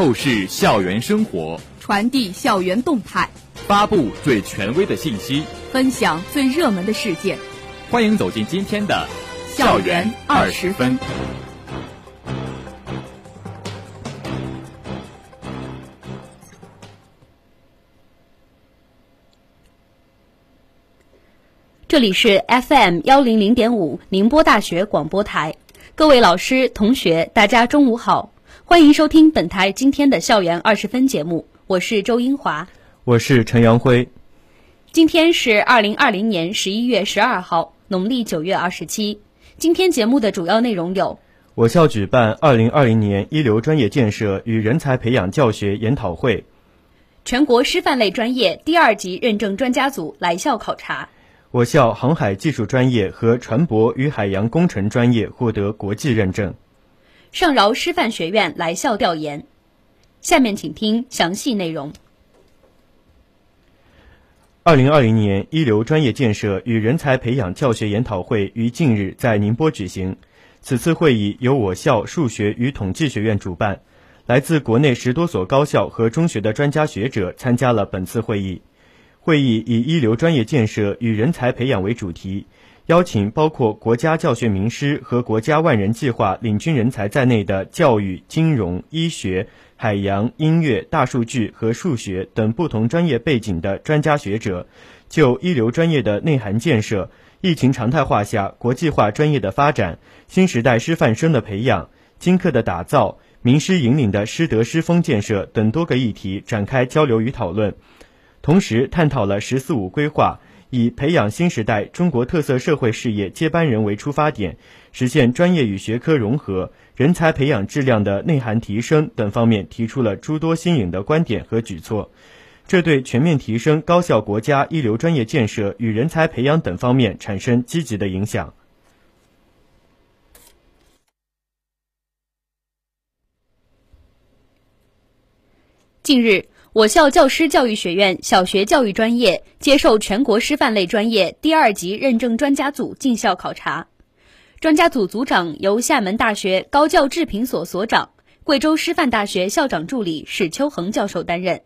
透视校园生活，传递校园动态，发布最权威的信息，分享最热门的事件。欢迎走进今天的《校园二十分》。这里是 FM 幺零零点五宁波大学广播台，各位老师、同学，大家中午好，欢迎收听本台今天的校园二十分节目，我是周英华，我是陈阳辉。今天是二零二零年十一月十二号，农历九月二十七。今天节目的主要内容有：我校举办二零二零年一流专业建设与人才培养教学研讨会；全国师范类专业第二级认证专家组来校考察。我校航海技术专业和船舶与海洋工程专业获得国际认证。上饶师范学院来校调研。下面请听详细内容。二零二零年一流专业建设与人才培养教学研讨会于近日在宁波举行。此次会议由我校数学与统计学院主办，来自国内十多所高校和中学的专家学者参加了本次会议。会议以一流专业建设与人才培养为主题，邀请包括国家教学名师和国家万人计划领军人才在内的教育、金融、医学、海洋、音乐、大数据和数学等不同专业背景的专家学者，就一流专业的内涵建设、疫情常态化下国际化专业的发展、新时代师范生的培养、金课的打造、名师引领的师德师风建设等多个议题展开交流与讨论。同时探讨了“十四五”规划，以培养新时代中国特色社会事业接班人为出发点，实现专业与学科融合、人才培养质量的内涵提升等方面，提出了诸多新颖的观点和举措。这对全面提升高校国家一流专业建设与人才培养等方面产生积极的影响。近日。我校教师教育学院小学教育专业接受全国师范类专业第二级认证专家组进校考察，专家组组长由厦门大学高教制评所所长、贵州师范大学校长助理史秋恒教授担任，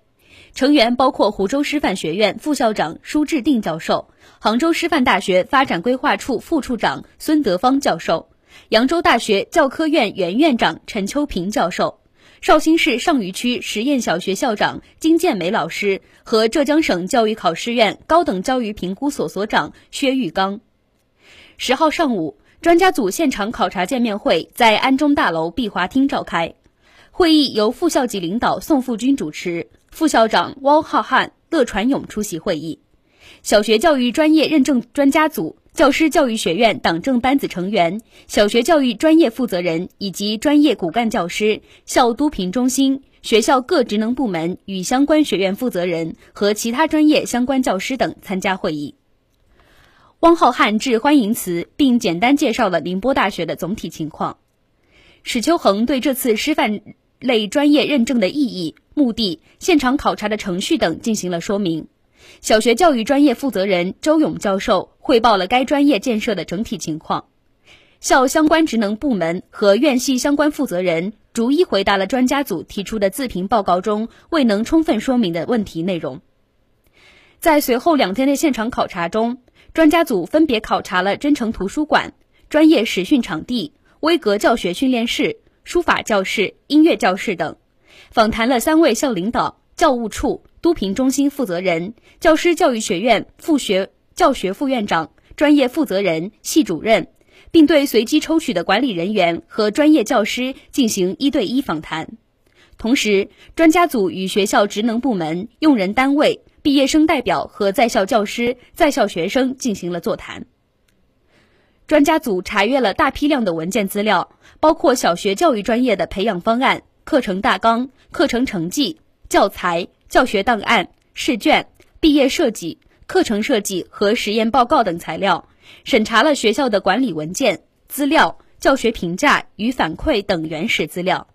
成员包括湖州师范学院副校长舒志定教授、杭州师范大学发展规划处副处长孙德芳教授、扬州大学教科院原院长陈秋平教授。绍兴市上虞区实验小学校长金建梅老师和浙江省教育考试院高等教育评估所所长薛玉刚。十号上午，专家组现场考察见面会在安中大楼碧华厅召开。会议由副校级领导宋富军主持，副校长汪浩瀚、乐传勇出席会议。小学教育专业认证专家组。教师教育学院党政班子成员、小学教育专业负责人以及专业骨干教师、校督评中心、学校各职能部门与相关学院负责人和其他专业相关教师等参加会议。汪浩瀚致欢迎词，并简单介绍了宁波大学的总体情况。史秋恒对这次师范类专业认证的意义、目的、现场考察的程序等进行了说明。小学教育专业负责人周勇教授汇报了该专业建设的整体情况，校相关职能部门和院系相关负责人逐一回答了专家组提出的自评报告中未能充分说明的问题内容。在随后两天的现场考察中，专家组分别考察了真诚图书馆、专业实训场地、微格教学训练室、书法教室、音乐教室等，访谈了三位校领导、教务处。督评中心负责人、教师教育学院副学教学副院长、专业负责人、系主任，并对随机抽取的管理人员和专业教师进行一对一访谈。同时，专家组与学校职能部门、用人单位、毕业生代表和在校教师、在校学生进行了座谈。专家组查阅了大批量的文件资料，包括小学教育专业的培养方案、课程大纲、课程成绩、教材。教学档案、试卷、毕业设计、课程设计和实验报告等材料，审查了学校的管理文件、资料、教学评价与反馈等原始资料，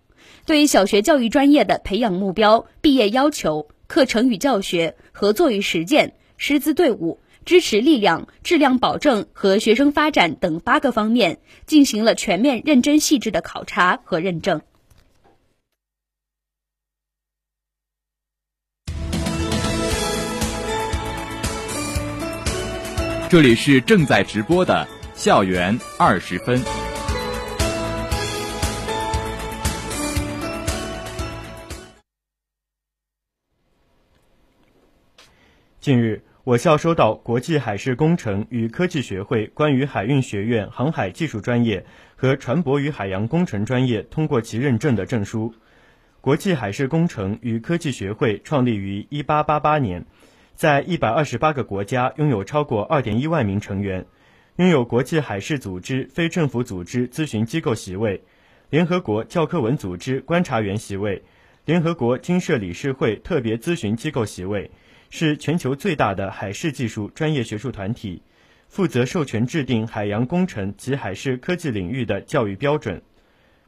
对小学教育专业的培养目标、毕业要求、课程与教学、合作与实践、师资队伍、支持力量、质量保证和学生发展等八个方面进行了全面、认真、细致的考察和认证。这里是正在直播的校园二十分。近日，我校收到国际海事工程与科技学会关于海运学院航海技术专业和船舶与海洋工程专业通过其认证的证书。国际海事工程与科技学会创立于1888年。在一百二十八个国家拥有超过二点一万名成员，拥有国际海事组织非政府组织咨询机构席位、联合国教科文组织观察员席位、联合国经社理事会特别咨询机构席位，是全球最大的海事技术专业学术团体，负责授权制定海洋工程及海事科技领域的教育标准。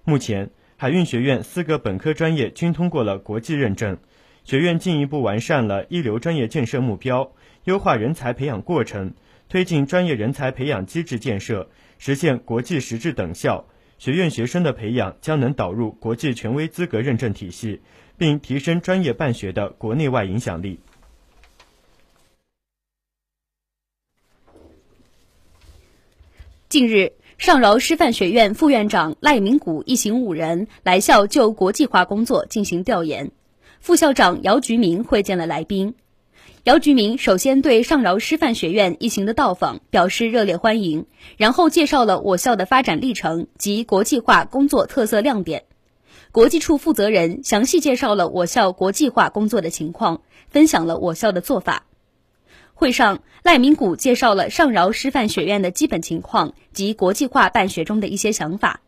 目前，海运学院四个本科专业均通过了国际认证。学院进一步完善了一流专业建设目标，优化人才培养过程，推进专业人才培养机制建设，实现国际实质等效。学院学生的培养将能导入国际权威资格认证体系，并提升专业办学的国内外影响力。近日，上饶师范学院副院长赖明谷一行五人来校就国际化工作进行调研。副校长姚菊明会见了来宾，姚菊明首先对上饶师范学院一行的到访表示热烈欢迎，然后介绍了我校的发展历程及国际化工作特色亮点。国际处负责人详细介绍了我校国际化工作的情况，分享了我校的做法。会上，赖明谷介绍了上饶师范学院的基本情况及国际化办学中的一些想法，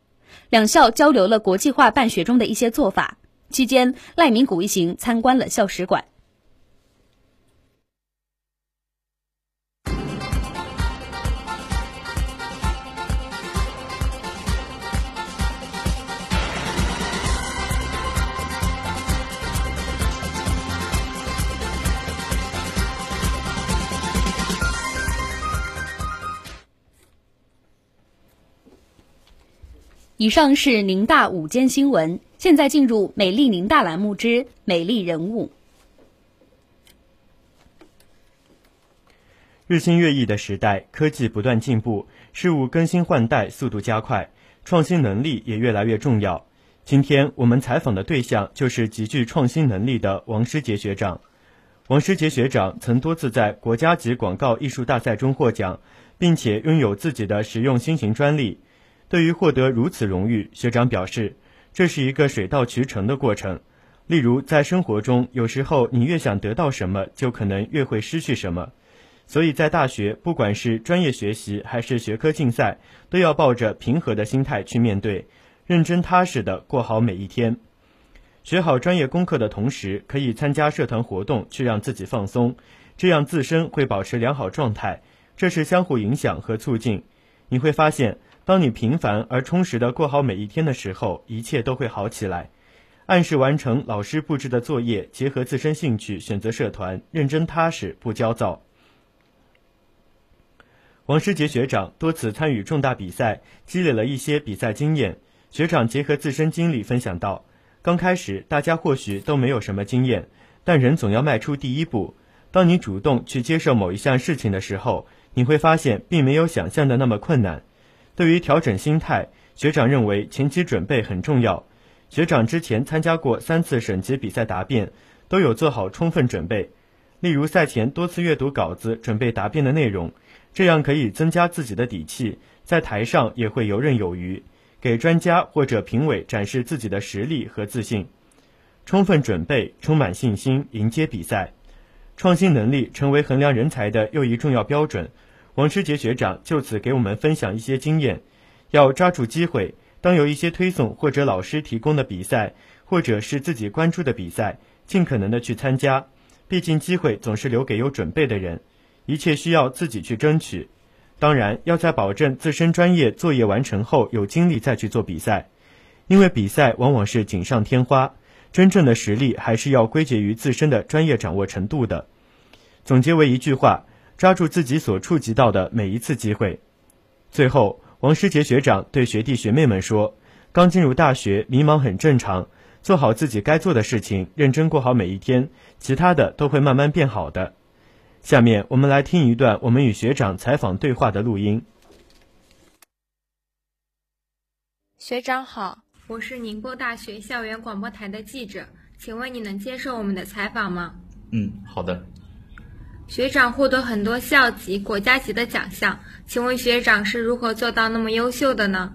两校交流了国际化办学中的一些做法。期间，赖明谷一行参观了校史馆。以上是宁大午间新闻。现在进入美丽宁大栏目之美丽人物。日新月异的时代，科技不断进步，事物更新换代速度加快，创新能力也越来越重要。今天我们采访的对象就是极具创新能力的王诗杰学长。王诗杰学长曾多次在国家级广告艺术大赛中获奖，并且拥有自己的实用新型专利。对于获得如此荣誉，学长表示。这是一个水到渠成的过程。例如，在生活中，有时候你越想得到什么，就可能越会失去什么。所以在大学，不管是专业学习还是学科竞赛，都要抱着平和的心态去面对，认真踏实的过好每一天。学好专业功课的同时，可以参加社团活动，去让自己放松，这样自身会保持良好状态。这是相互影响和促进。你会发现。当你平凡而充实的过好每一天的时候，一切都会好起来。按时完成老师布置的作业，结合自身兴趣选择社团，认真踏实不焦躁。王诗杰学长多次参与重大比赛，积累了一些比赛经验。学长结合自身经历分享到：刚开始大家或许都没有什么经验，但人总要迈出第一步。当你主动去接受某一项事情的时候，你会发现并没有想象的那么困难。对于调整心态，学长认为前期准备很重要。学长之前参加过三次省级比赛答辩，都有做好充分准备。例如赛前多次阅读稿子，准备答辩的内容，这样可以增加自己的底气，在台上也会游刃有余，给专家或者评委展示自己的实力和自信。充分准备，充满信心，迎接比赛。创新能力成为衡量人才的又一重要标准。王师杰学长就此给我们分享一些经验：要抓住机会，当有一些推送或者老师提供的比赛，或者是自己关注的比赛，尽可能的去参加。毕竟机会总是留给有准备的人，一切需要自己去争取。当然，要在保证自身专业作业完成后，有精力再去做比赛，因为比赛往往是锦上添花，真正的实力还是要归结于自身的专业掌握程度的。总结为一句话。抓住自己所触及到的每一次机会。最后，王师杰学长对学弟学妹们说：“刚进入大学，迷茫很正常，做好自己该做的事情，认真过好每一天，其他的都会慢慢变好的。”下面我们来听一段我们与学长采访对话的录音。学长好，我是宁波大学校园广播台的记者，请问你能接受我们的采访吗？嗯，好的。学长获得很多校级、国家级的奖项，请问学长是如何做到那么优秀的呢？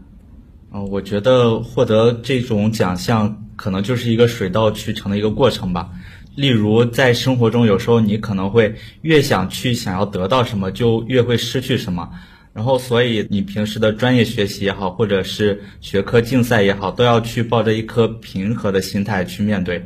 嗯，我觉得获得这种奖项可能就是一个水到渠成的一个过程吧。例如，在生活中，有时候你可能会越想去想要得到什么，就越会失去什么。然后，所以你平时的专业学习也好，或者是学科竞赛也好，都要去抱着一颗平和的心态去面对。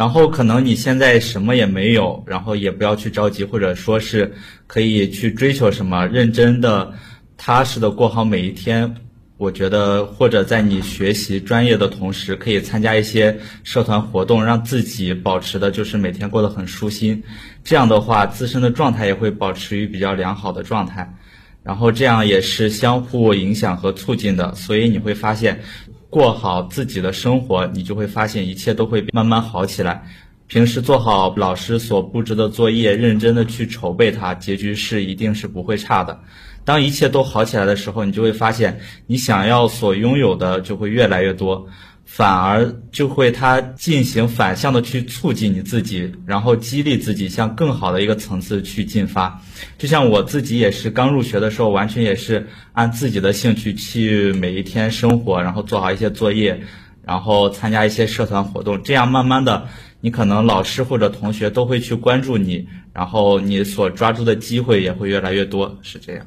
然后，可能你现在什么也没有，然后也不要去着急，或者说是可以去追求什么，认真的、踏实的过好每一天。我觉得，或者在你学习专业的同时，可以参加一些社团活动，让自己保持的就是每天过得很舒心。这样的话，自身的状态也会保持于比较良好的状态。然后这样也是相互影响和促进的，所以你会发现，过好自己的生活，你就会发现一切都会慢慢好起来。平时做好老师所布置的作业，认真的去筹备它，结局是一定是不会差的。当一切都好起来的时候，你就会发现，你想要所拥有的就会越来越多，反而就会它进行反向的去促进你自己，然后激励自己向更好的一个层次去进发。就像我自己也是刚入学的时候，完全也是按自己的兴趣去每一天生活，然后做好一些作业，然后参加一些社团活动，这样慢慢的，你可能老师或者同学都会去关注你，然后你所抓住的机会也会越来越多，是这样。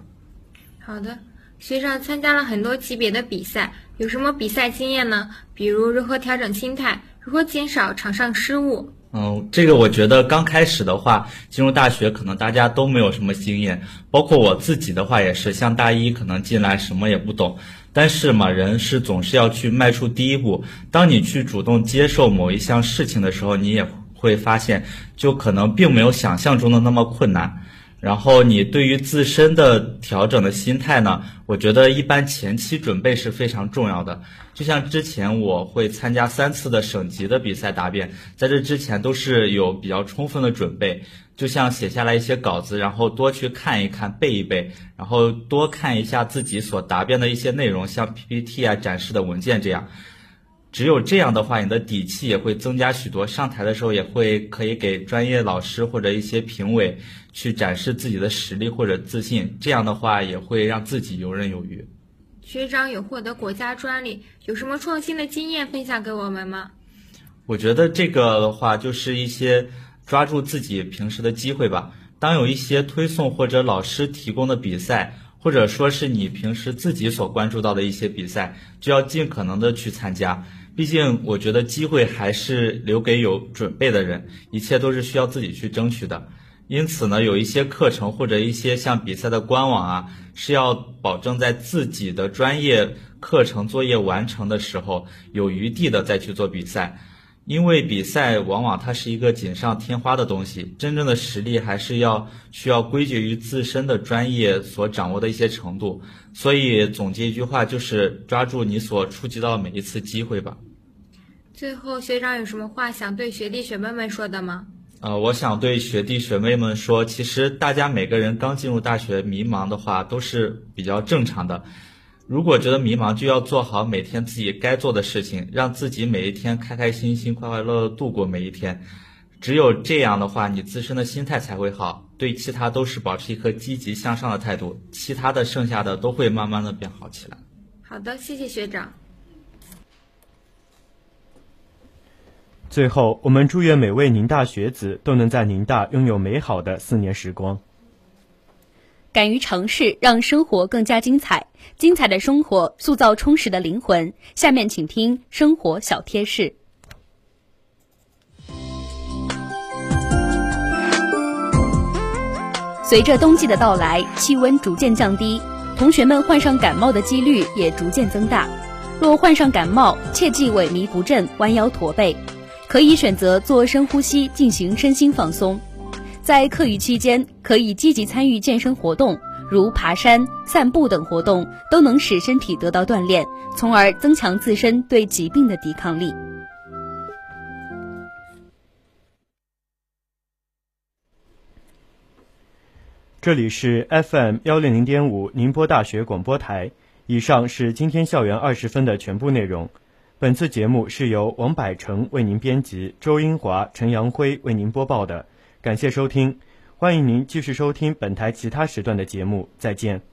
好的，学长参加了很多级别的比赛，有什么比赛经验呢？比如如何调整心态，如何减少场上失误？嗯，这个我觉得刚开始的话，进入大学可能大家都没有什么经验，包括我自己的话也是，像大一可能进来什么也不懂，但是嘛，人是总是要去迈出第一步。当你去主动接受某一项事情的时候，你也会发现，就可能并没有想象中的那么困难。然后你对于自身的调整的心态呢？我觉得一般前期准备是非常重要的。就像之前我会参加三次的省级的比赛答辩，在这之前都是有比较充分的准备，就像写下来一些稿子，然后多去看一看、背一背，然后多看一下自己所答辩的一些内容，像 PPT 啊展示的文件这样。只有这样的话，你的底气也会增加许多。上台的时候也会可以给专业老师或者一些评委去展示自己的实力或者自信。这样的话也会让自己游刃有余。学长有获得国家专利，有什么创新的经验分享给我们吗？我觉得这个的话就是一些抓住自己平时的机会吧。当有一些推送或者老师提供的比赛，或者说是你平时自己所关注到的一些比赛，就要尽可能的去参加。毕竟，我觉得机会还是留给有准备的人，一切都是需要自己去争取的。因此呢，有一些课程或者一些像比赛的官网啊，是要保证在自己的专业课程作业完成的时候，有余地的再去做比赛。因为比赛往往它是一个锦上添花的东西，真正的实力还是要需要归结于自身的专业所掌握的一些程度。所以总结一句话，就是抓住你所触及到每一次机会吧。最后，学长有什么话想对学弟学妹们说的吗？呃，我想对学弟学妹们说，其实大家每个人刚进入大学迷茫的话，都是比较正常的。如果觉得迷茫，就要做好每天自己该做的事情，让自己每一天开开心心、快快乐乐度过每一天。只有这样的话，你自身的心态才会好，对其他都是保持一颗积极向上的态度，其他的剩下的都会慢慢的变好起来。好的，谢谢学长。最后，我们祝愿每位宁大学子都能在宁大拥有美好的四年时光。敢于尝试，让生活更加精彩。精彩的生活塑造充实的灵魂。下面请听生活小贴士。随着冬季的到来，气温逐渐降低，同学们患上感冒的几率也逐渐增大。若患上感冒，切忌萎靡不振、弯腰驼背，可以选择做深呼吸进行身心放松。在课余期间可以积极参与健身活动，如爬山、散步等活动，都能使身体得到锻炼，从而增强自身对疾病的抵抗力。这里是 FM 幺零零点五宁波大学广播台。以上是今天校园二十分的全部内容。本次节目是由王百成为您编辑，周英华、陈阳辉为您播报的。感谢收听欢迎您继续收听本台其他时段的节目再见。